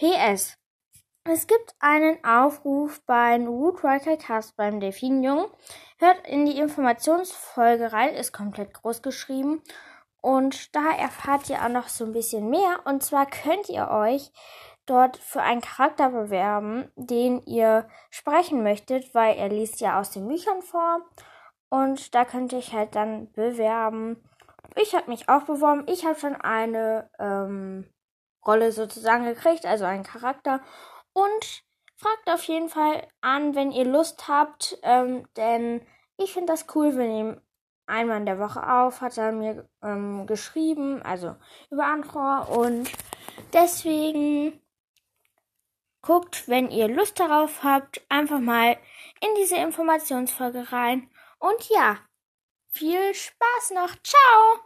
PS. Es gibt einen Aufruf beim Woodriker Cast beim Delfinjungen. Hört in die Informationsfolge rein, ist komplett groß geschrieben. Und da erfahrt ihr auch noch so ein bisschen mehr. Und zwar könnt ihr euch dort für einen Charakter bewerben, den ihr sprechen möchtet, weil er liest ja aus den Büchern vor. Und da könnt ihr euch halt dann bewerben. Ich habe mich auch beworben. Ich habe schon eine ähm, Rolle sozusagen gekriegt, also einen Charakter. Und fragt auf jeden Fall an, wenn ihr Lust habt, ähm, denn ich finde das cool, wenn ihr einmal in der Woche auf, hat er mir ähm, geschrieben, also über Anchor und deswegen guckt, wenn ihr Lust darauf habt, einfach mal in diese Informationsfolge rein und ja, viel Spaß noch, ciao!